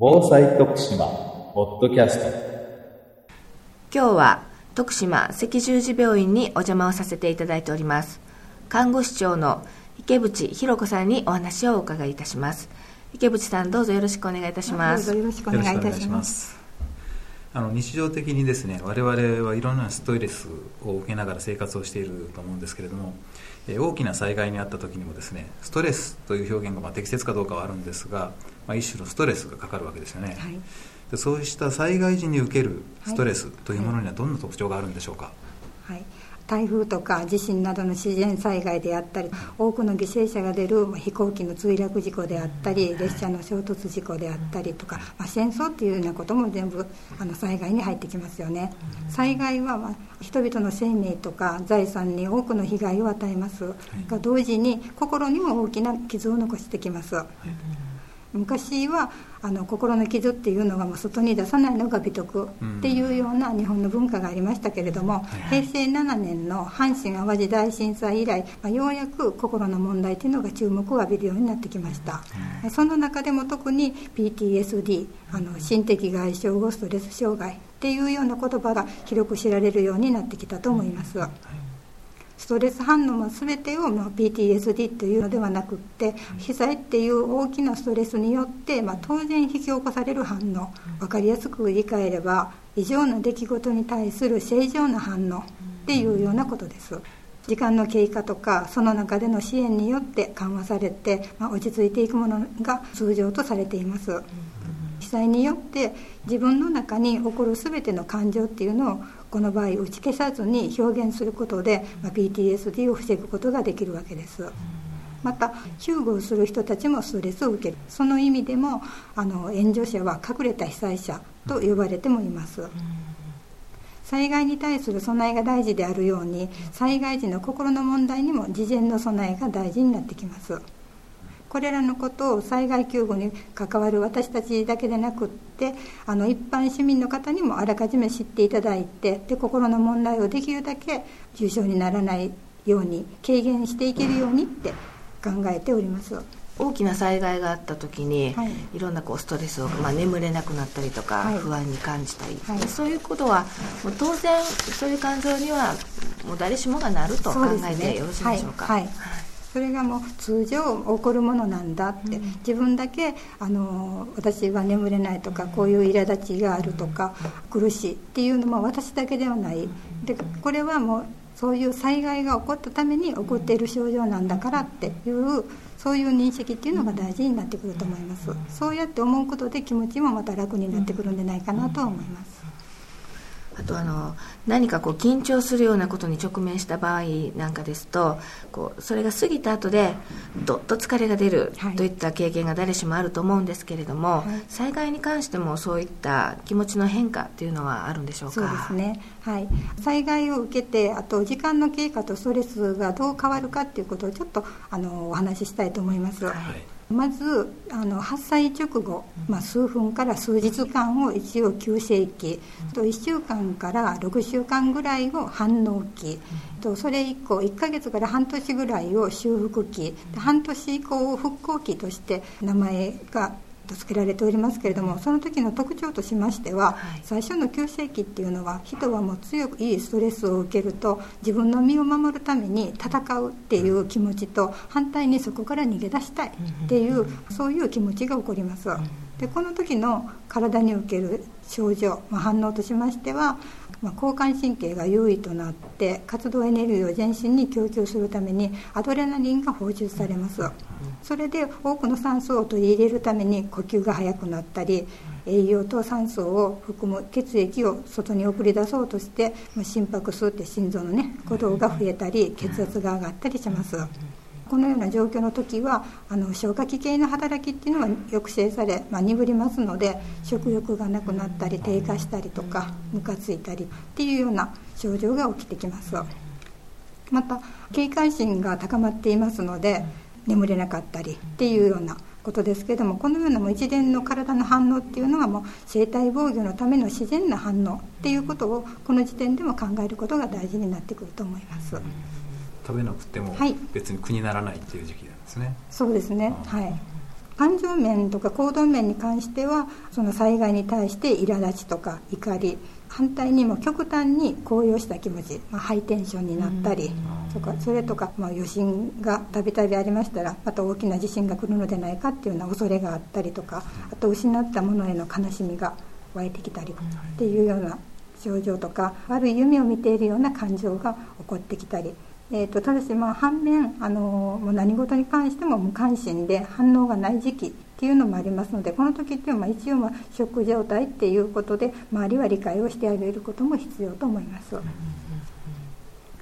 防災徳島ポッドキャスト。今日は徳島赤十字病院にお邪魔をさせていただいております。看護師長の池淵博子さんにお話をお伺いいたします。池淵さんどうぞよろしくお願いいたします。よろしくお願いいたします。あの日常的にですね我々はいろんなストレスを受けながら生活をしていると思うんですけれども、え大きな災害にあった時にもですねストレスという表現がまあ適切かどうかはあるんですが、まあ、一種のストレスがかかるわけですよね、はい、でそうした災害時に受けるストレスというものにはどんな特徴があるんでしょうか、はい、はい台風とか地震などの自然災害であったり多くの犠牲者が出る飛行機の墜落事故であったり列車の衝突事故であったりとか、まあ、戦争っていうようなことも全部あの災害に入ってきますよね。災害は、まあ、人々の生命とか財産に多くの被害を与えます。が同時に心にも大きな傷を残してきます、昔はあの心の傷っていうのがもう外に出さないのが美徳っていうような日本の文化がありましたけれども、平成7年の阪神・淡路大震災以来、まあ、ようやく心の問題っていうのが注目を浴びるようになってきました、その中でも特に PTSD あの心的外傷後ストレス障害っていうような言葉が広く知られるようになってきたと思います、ストレス反応も全てを、まあ、PTSD というのではなくって被災っていう大きなストレスによって、まあ、当然引き起こされる反応分かりやすく理解れば異常な出来事に対する正常な反応っていうようなことです。時間の経過とかその中での支援によって緩和されて、まあ、落ち着いていくものが通常とされています。被災によって自分の中に起こる全ての感情っていうのをこの場合打ち消さずに表現することで、まあ、PTSD を防ぐことができるわけです。また救護をする人たちもストレスを受ける。その意味でもあの援助者は隠れた被災者と呼ばれてもいます。災害に対する備えが大事であるように災害時の心の問題にも事前の備えが大事になってきます。これらのことを災害救護に関わる私たちだけでなくってあの一般市民の方にもあらかじめ知っていただいてで心の問題をできるだけ重症にならないように軽減していけるようにって考えております。大きな災害があった時に、はい、いろんなこうストレスを、まあ、眠れなくなったりとか、はい、不安に感じたり、はい、そういうことはもう当然そういう感情にはもう誰しもがなると考えてよろしいでしょうか。はいそれがもう通常起こるものなんだって、うん、自分だけあの私は眠れないとか、こういう苛立ちがあるとか、苦しいっていうのも私だけではない。でこれはもうそういう災害が起こったために起こっている症状なんだからっていうそういう認識っていうのが大事になってくると思います。そうやって思うことで気持ちもまた楽になってくるんじゃないかなと思いますあとあの何かこう緊張するようなことに直面した場合なんかですとこうそれが過ぎた後でどっと疲れが出るといった経験が誰しもあると思うんですけれども、はい、災害に関してもそういった気持ちの変化っていうのはあるんでしょうか？そうですね、はい、災害を受けてあと時間の経過とストレスがどう変わるかっていうことをちょっとあのお話ししたいと思います。はいまずあの発災直後、まあ、数分から数日間を一応急性期と1週間から6週間ぐらいを反応期とそれ以降1ヶ月から半年ぐらいを修復期半年以降を復興期として名前がと付けられておりますけれどもその時の特徴としましては、はい、最初の急性期っていうのは人はもう強くいいストレスを受けると自分の身を守るために戦うっていう気持ちと反対にそこから逃げ出したいっていうそういう気持ちが起こります。でこの時の体に受ける症状、まあ、反応としましてはまあ、交感神経が優位となって活動エネルギーを全身に供給するためにアドレナリンが放出されます。それで多くの酸素を取り入れるために呼吸が速くなったり栄養と酸素を含む血液を外に送り出そうとしてま心拍数って心臓のね鼓動が増えたり血圧が上がったりします。このような状況の時はあの消化器系の働きっていうのは抑制され、まあ、鈍りますので食欲がなくなったり低下したりとかムカついたりっていうような症状が起きてきますまた警戒心が高まっていますので眠れなかったりっていうようなことですけどもこのようなもう一連の体の反応っていうのはもう生体防御のための自然な反応っていうことをこの時点でも考えることが大事になってくると思います。食べなくても別に苦にならないっていう時期なんですね、そうですね、はい。感情面とか行動面に関してはその災害に対して苛立ちとか怒り反対にも極端に高揚した気持ち、まあ、ハイテンションになったりとかそれとか、まあ、余震がたびたびありましたらまた大きな地震が来るのでないかっていうような恐れがあったりとかあと失ったものへの悲しみが湧いてきたりっていうような症状とか悪い夢を見ているような感情が起こってきたり、えーと、ただしまあ反面あのもう何事に関しても無関心で反応がない時期っていうのもありますのでこの時っていうのは一応まあショック状態っていうことで周りは理解をしてあげることも必要と思います。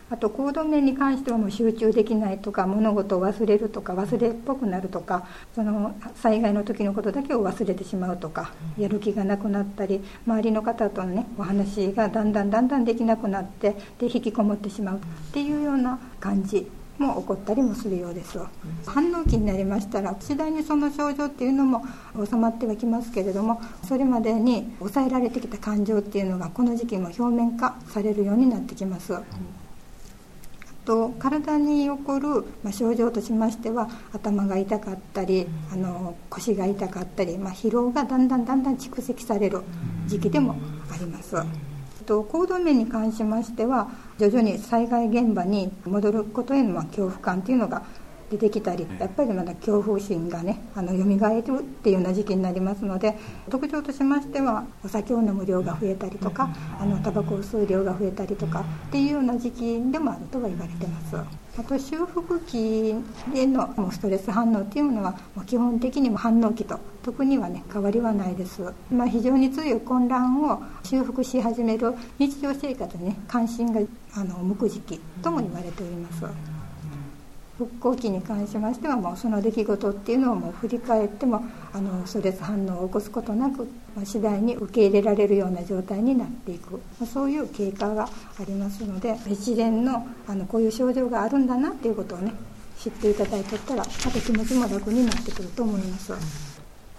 あと行動面に関してはもう集中できないとか物事を忘れるとか忘れっぽくなるとかその災害の時のことだけを忘れてしまうとかやる気がなくなったり周りの方とのねお話がだんだんだんだんできなくなってで引きこもってしまうっていうような感じも起こったりもするようです反応期になりましたら次第にその症状っていうのも収まってはきますけれどもそれまでに抑えられてきた感情っていうのがこの時期も表面化されるようになってきます、と体に起こる、まあ、症状としましては頭が痛かったりあの腰が痛かったり、まあ、疲労がだんだんだんだん蓄積される時期でもあります。と行動面に関しましては徐々に災害現場に戻ることへのま恐怖感というのが出てきたりやっぱりまだ恐怖心がねあの蘇るっていうような時期になりますので特徴としましてはお酒を飲む量が増えたりとかあのタバコを吸う量が増えたりとかっていうような時期でもあるとは言われてます。あと修復期でのストレス反応っていうのはもう基本的にも反応期と特にはね変わりはないです、まあ、非常に強い混乱を修復し始める日常生活にね関心があの向く時期とも言われております復興期に関しましてはもうその出来事っていうのをもう振り返ってもあのストレス反応を起こすことなく、まあ、次第に受け入れられるような状態になっていく、まあ、そういう経過がありますので一連のあのこういう症状があるんだなっていうことをね知っていただいとったらまた気持ちも楽になってくると思います。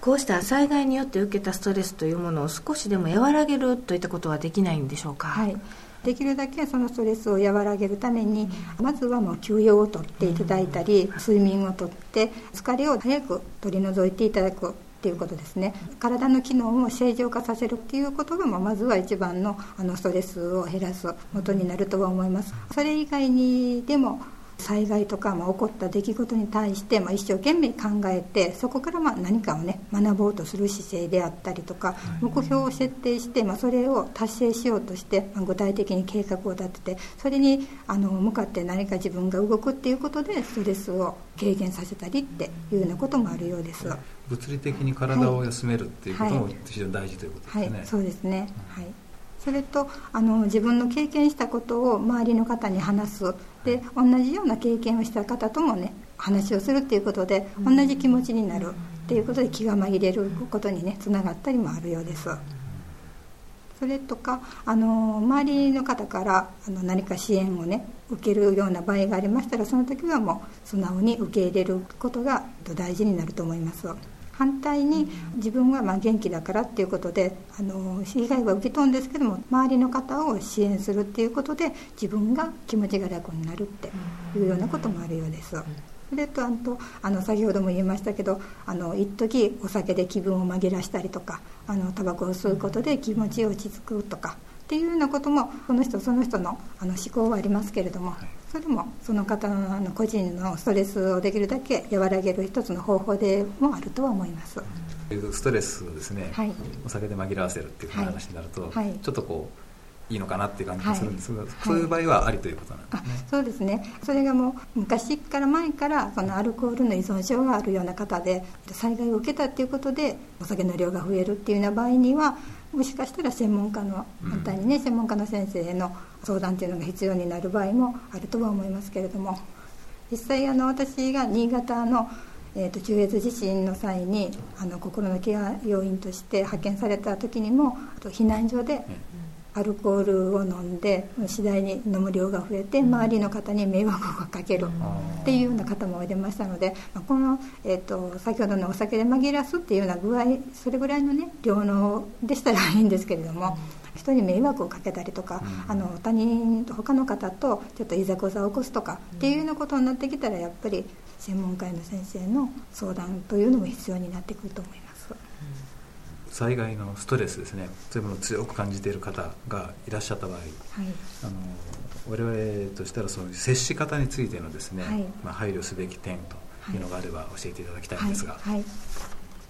こうした災害によって受けたストレスというものを少しでも和らげるといったことはできないんでしょうか？はいできるだけそのストレスを和らげるためにまずはもう休養をとっていただいたり睡眠をとって疲れを早く取り除いていただくっていうことですね。体の機能を正常化させるっていうことがまずは一番のあのストレスを減らす元になるとは思います。それ以外にでも災害とか、まあ、起こった出来事に対して、まあ、一生懸命考えてそこからまあ何かをね学ぼうとする姿勢であったりとか目標を設定して、まあ、それを達成しようとして、まあ、具体的に計画を立ててそれにあの向かって何か自分が動くっていうことでストレスを軽減させたりっていうようなこともあるようです。物理的に体を休めるっていうことも非常に大事ということですね、はいはい、そうですね、はいそれとあの自分の経験したことを周りの方に話す。で同じような経験をした方ともね話をするっていうことで同じ気持ちになるっていうことで気が紛れることにねつながったりもあるようです。それとかあの周りの方からあの何か支援をね受けるような場合がありましたらその時はもう素直に受け入れることが大事になると思います。反対に自分はまあ元気だからっていうことであの被害は受け取るんですけども周りの方を支援するっていうことで自分が気持ちが楽になるっていうようなこともあるようです。それとあとあの先ほども言いましたけどあの一時お酒で気分を紛らしたりとかあのタバコを吸うことで気持ち落ち着くとかっていうようなこともその人その人のあの思考はありますけれども、それもその方の個人のストレスをできるだけ和らげる一つの方法でもあるとは思います。ストレスをですね、はい、お酒で紛らわせるっていう話になると、はい、ちょっとこういいのかなっていう感じがするんです。が、はい、そういう場合はありということなんですね、そうですね。それがもう昔から前からそのアルコールの依存症があるような方で災害を受けたっていうことでお酒の量が増えるっていうような場合にはもしかしたら専門家の反対にね、うん、専門家の先生への相談っていうのが必要になる場合もあるとは思いますけれども実際あの私が新潟のえーと、中越地震の際にあの心のケア要員として派遣された時にも避難所でアルコールを飲んで次第に飲む量が増えて周りの方に迷惑をかけるっていうような方もおいでましたのでこの、えーと、先ほどのお酒で紛らすっていうような具合それぐらいのね量能でしたらいいんですけれども人に迷惑をかけたりとか、あの他人他の方とちょっといざこざを起こすとかっていうようなことになってきたらやっぱり専門家の先生の相談というのも必要になってくると思います。災害のストレスですね。そういうものを強く感じている方がいらっしゃった場合、はい、あの我々としたらそういう接し方についてのですね、はい、まあ、配慮すべき点とい。うのがあれば教えていただきたいんですが。はい、はい。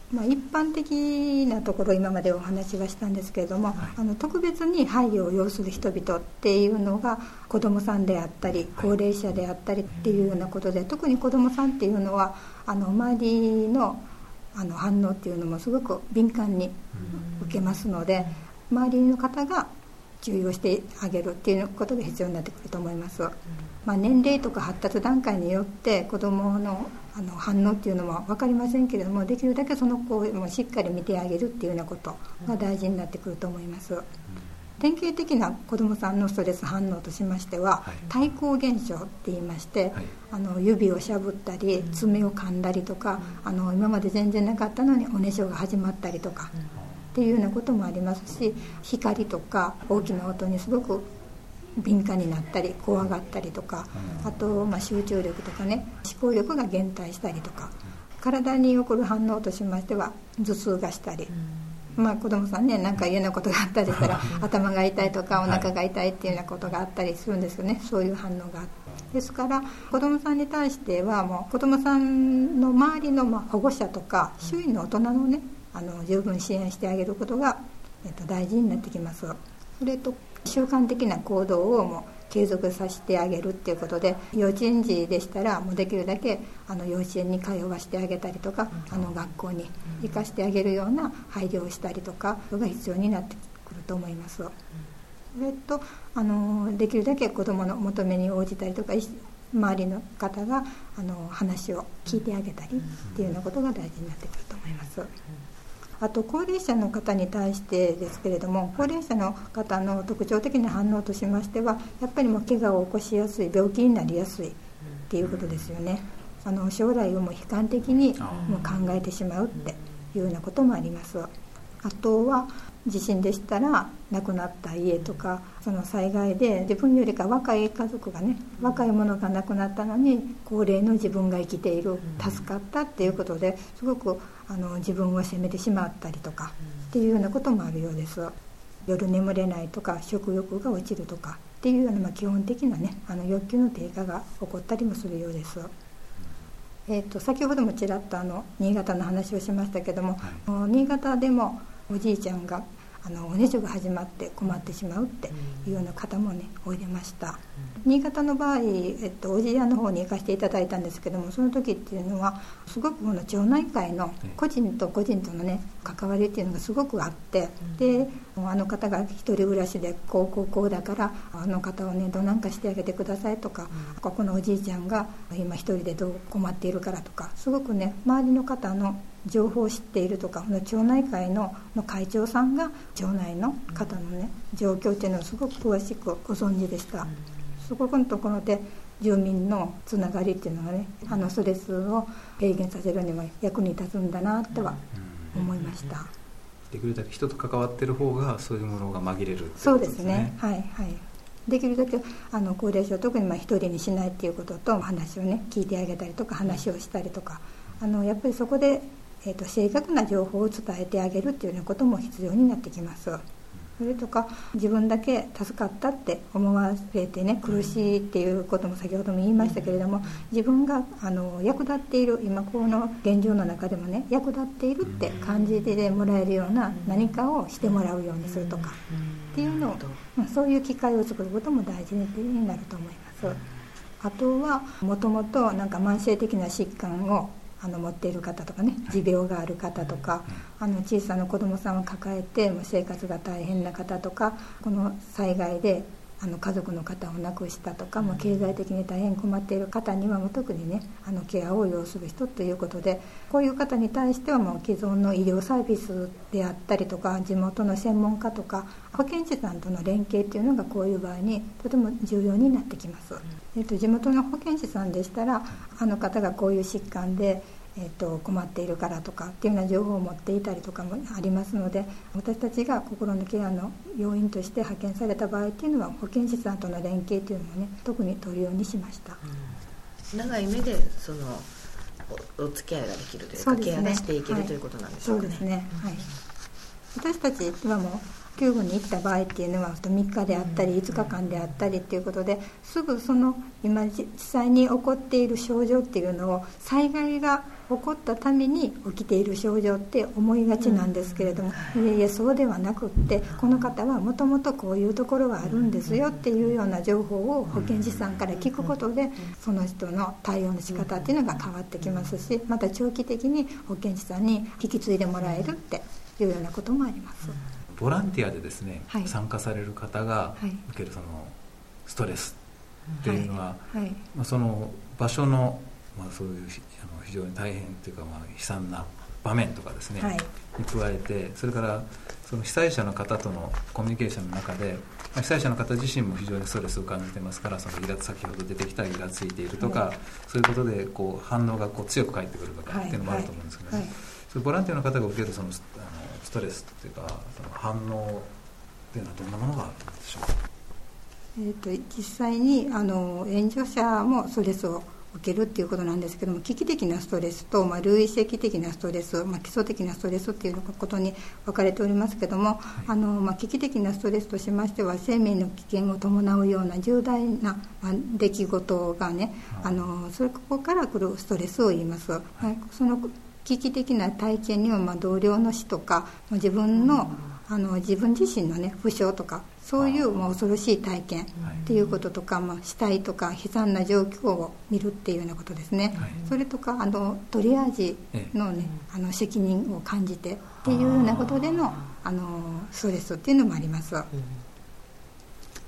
まあ、一般的なところ今までお話はしたんですけれども、はい、あの特別に配慮を要する人々っていうのが子どもさんであったり高齢者であったりっていうようなことで、特に子どもさんっていうのはあの周りのあの反応っていうのもすごく敏感に受けますので周りの方が注意をしてあげるっていうことが必要になってくると思います、まあ、年齢とか発達段階によって子どものあの反応っていうのも分かりませんけれどもできるだけその子をしっかり見てあげるっていうようなことが大事になってくると思います、典型的な子どもさんのストレス反応としましては、はい、対抗現象って言いまして、はい、あの指をしゃぶったり爪を噛んだりとか、あの今まで全然なかったのにおねしょが始まったりとか、っていうようなこともありますし光とか大きな音にすごく敏感になったり怖がったりとか、あと、まあ、集中力とかね思考力が減退したりとか体に起こる反応としましては頭痛がしたり。まあ、子供さんね何か嫌なことがあったりしたら 頭が痛いとかお腹が痛いっていうようなことがあったりするんですよね。そういう反応があって。ですから子供さんに対してはもう子供さんの周りのま保護者とか周囲の大人のねあの十分支援してあげることが、えっと、大事になってきます。それと習慣的な行動をもう継続させてあげるっていうことで幼稚園児でしたらもうできるだけあの幼稚園に通わせてあげたりとかあの学校に行かせてあげるような配慮をしたりとかが必要になってくると思います。それとあのできるだけ子どもの求めに応じたりとか周りの方があの話を聞いてあげたりっていうようなことが大事になってくると思います。あと高齢者の方に対してですけれども高齢者の方の特徴的な反応としましてはやっぱりもう怪我を起こしやすい病気になりやすいっていうことですよね。あの将来をもう悲観的にもう考えてしまうっていうようなこともあります。あとは地震でしたら亡くなった家とかその災害で自分よりか若い家族がね若い者が亡くなったのに高齢の自分が生きている助かったっていうことですごくあの自分を責めてしまったりとかっていうようなこともあるようです。夜眠れないとか食欲が落ちるとかっていうような、まあ、基本的なねあの欲求の低下が起こったりもするようです。えーと、先ほどもちらっとあの新潟の話をしましたけども、はい、新潟でもおじいちゃんがあのおねしょが始まって困ってしまうっていうような方もねおいでました、新潟の場合、えっと、おじやの方に行かせていただいたんですけどもその時っていうのはすごくこの町内会の個人と個人とのね関わりっていうのがすごくあってであの方が一人暮らしでこうこうこうだからあの方をねどなんかしてあげてくださいとか、ここのおじいちゃんが今一人でどう困っているからとかすごくね周りの方の情報を知っているとか町内会の会長さんが町内の方のね状況っていうのをすごく詳しくご存知でした、そこのところで住民のつながりっていうのがねあのストレスを軽減させるには役に立つんだなとは思いました、できるだけ人と関わってる方がそういうものが紛れる、ね、そうですね。はいはい。できるだけあの高齢者特にまあ一人にしないっていうことと話をね聞いてあげたりとか話をしたりとかあのやっぱりそこでえーと、正確な情報を伝えてあげるっていうようなことも必要になってきますそれとか自分だけ助かったって思われてね苦しいっていうことも先ほども言いましたけれども自分があの役立っている今この現状の中でもね役立っているって感じてもらえるような何かをしてもらうようにするとかっていうのを、まあ、そういう機会を作ることも大事になると思います。あとはもともとなんか慢性的な疾患をあの持っている方とかね持病がある方とかあの小さな子どもさんを抱えて生活が大変な方とかこの災害であの家族の方を亡くしたとか、もう経済的に大変困っている方にはもう特にねあのケアを要する人ということでこういう方に対してはもう既存の医療サービスであったりとか地元の専門家とか保健師さんとの連携っていうのがこういう場合にとても重要になってきます、えっと、地元の保健師さんでしたらあの方がこういう疾患でえーと、困っているからとかっていうような情報を持っていたりとかもありますので私たちが心のケアの要員として派遣された場合っていうのは保健師さんとの連携というのをね特に取るようにしました、うん、長い目でそのおお付き合いができるというか、ね、ケアがしていける、はい、ということなんでしょうかね。そうですね、はい、私たちはもう救護に行った場合っていうのは3日であったり5日間であったりっていうことですぐその今実際に起こっている症状っていうのを災害が起こったために起きている症状って思いがちなんですけれども、い。やいやそうではなくってこの方はもともとこういうところがあるんですよっていうような情報を保健師さんから聞くことでその人の対応の仕方っていうのが変わってきますしまた長期的に保健師さんに引き継いでもらえるっていうようなこともあります。ボランティアでですね、はい、参加される方が受けるそのストレスっていうのは、はい。はい、まあ、その場所の、まあ、そういう非常に大変というか、まあ、悲惨な場面とかですね、に加えてそれからその被災者の方とのコミュニケーションの中で、まあ、被災者の方自身も非常にストレスを感じてますからそのイラ先ほど出てきたイラついているとか、そういうことでこう反応がこう強く返ってくるとかっていうのもあると思うんですけどね、そボランティアの方が受けるそのあのストレスっていうかその反応っていうのはどんなものがあるんでしょう？か、えーと、実際にあの援助者もストレスを受けるっていうことなんですけども危機的なストレスと、まあ、類積的なストレス、まあ、基礎的なストレスっていうことに分かれておりますけども、はい、あのまあ、危機的なストレスとしましては生命の危険を伴うような重大な、まあ、出来事がね、はい、あのそこから来るストレスを言います。はい、その危機的な体験には、まあ、同僚の死とか自分のあの自分自身のね負傷とかそういうまあ恐ろしい体験っていうこととか、まあ、死体とか悲惨な状況を見るっていうようなことですね、はい、それとかあのトリアージの,、ね、あの責任を感じてっていうようなことでのあのストレスっていうのもあります。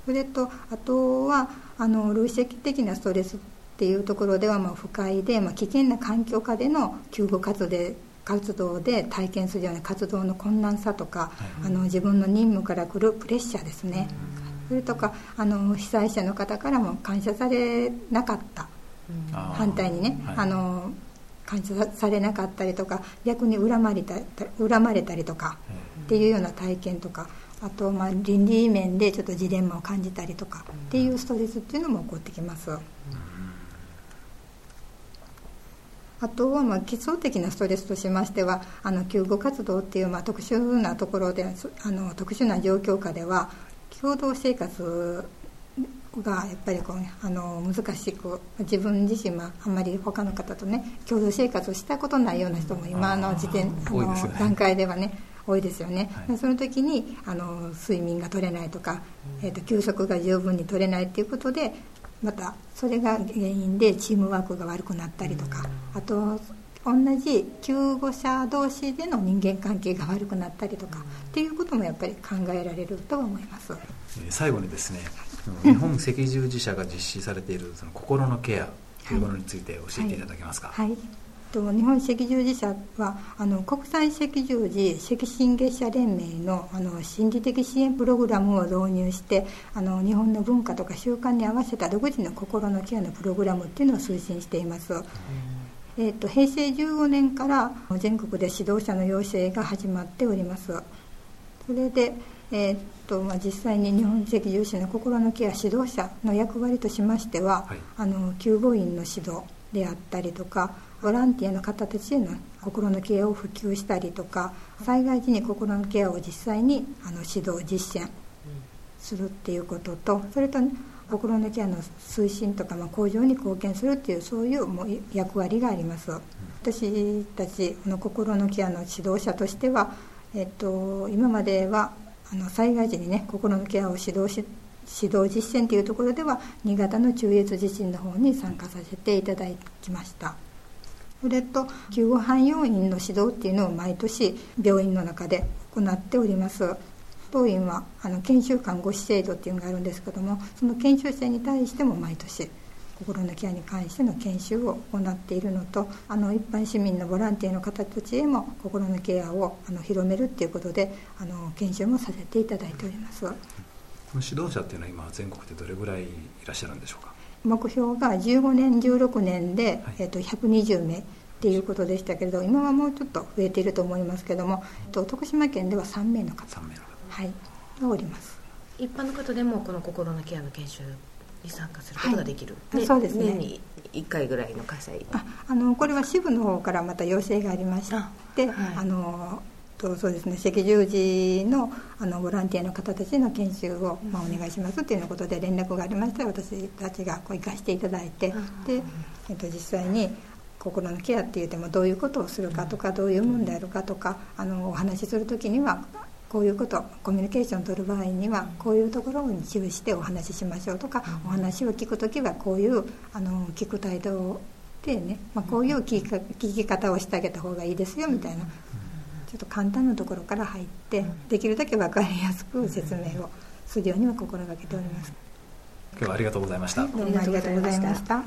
それとあとはあの累積的なストレスっていうところではまあ不快で、まあ、危険な環境下での救護活動活動で体験するような活動の困難さとか、はい、あの自分の任務から来るプレッシャーですね、それとかあの被災者の方からも感謝されなかった、反対にね、はい、あの感謝されなかったりとか逆に恨まれた恨まれたりとかっていうような体験とかあとまあ倫理面でちょっとジレンマを感じたりとかっていうストレスっていうのも起こってきます。あとはまあ基礎的なストレスとしましてはあの救護活動っていうまあ特殊なところであの特殊な状況下では共同生活がやっぱりこう、ね、あの難しく自分自身はあんまり他の方とね共同生活をしたことないような人も今の時点あの、ね、段階ではね多いですよね、はい、その時にあの睡眠が取れないとか、えーと休息が十分に取れないっていうことでまたそれが原因でチームワークが悪くなったりとかあと同じ救護者同士での人間関係が悪くなったりとかっていうこともやっぱり考えられると思います。最後にですね日本赤十字社が実施されているその心のケアというものについて教えていただけますか、はい、はいと日本赤十字社はあの国際赤十字赤新月社連盟のあの心理的支援プログラムを導入してあの日本の文化とか習慣に合わせた独自の心のケアのプログラムっていうのを推進しています。えーと、平成15年から全国で指導者の養成が始まっております。それで、えーとまあ、実際に日本赤十字の心のケア指導者の役割としましては、はい、あの救護員の指導であったりとかボランティアの方たちへの心のケアを普及したりとか災害時に心のケアを実際にあの指導実践するっていうこととそれと、ね、心のケアの推進とか、まあ、向上に貢献するっていうそういうもう役割があります。私たちの心のケアの指導者としては、えっと、今まではあの災害時にね心のケアを指導し指導実践というところでは新潟の中越地震の方に参加させていただきました。それと救護班要員の指導っていうのを毎年病院の中で行っております。当院はあの研修看護師制度っていうのがあるんですけどもその研修生に対しても毎年心のケアに関しての研修を行っているのとあの一般市民のボランティアの方たちへも心のケアをあの広めるっていうことであの研修もさせていただいております。指導者っていうのは今全国でどれぐらいいらっしゃるんでしょうか？目標が15年16年で、はい、えー、と120名っていうことでしたけれど今はもうちょっと増えていると思いますけども徳島県では3名の方3名の方。はい。がおります。一般の方でもこの心のケアの研修に参加することができる、はい、そうですね。年に1回ぐらいの開催。ああのこれは支部の方からまた要請がありましてあ、はい、あのとそうですね赤十字のあのボランティアの方たちの研修を、まあ、お願いしますっていうようなことで連絡がありまして私たちがこう行かせていただいてで、えっと、実際に心のケアって言ってもどういうことをするかとかどういうもんであるかとかあのお話しする時にはこういうことコミュニケーションを取る場合にはこういうところに注意してお話ししましょうとかお話を聞く時はこういうあの聞く態度でね、まあ、こういう聞き方をしてあげた方がいいですよみたいなちょっと簡単なところから入ってできるだけ分かりやすく説明をするようには心がけております。今日はありがとうございました、どうもありがとうございました。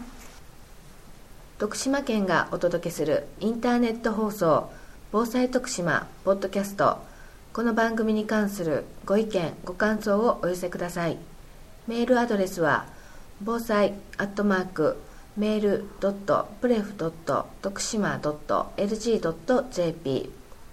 徳島県がお届けするインターネット放送防災徳島ポッドキャスト。この番組に関するご意見ご感想をお寄せください。メールアドレスは防災アットマークメールドットプレフドット徳島ドット pousai アットマ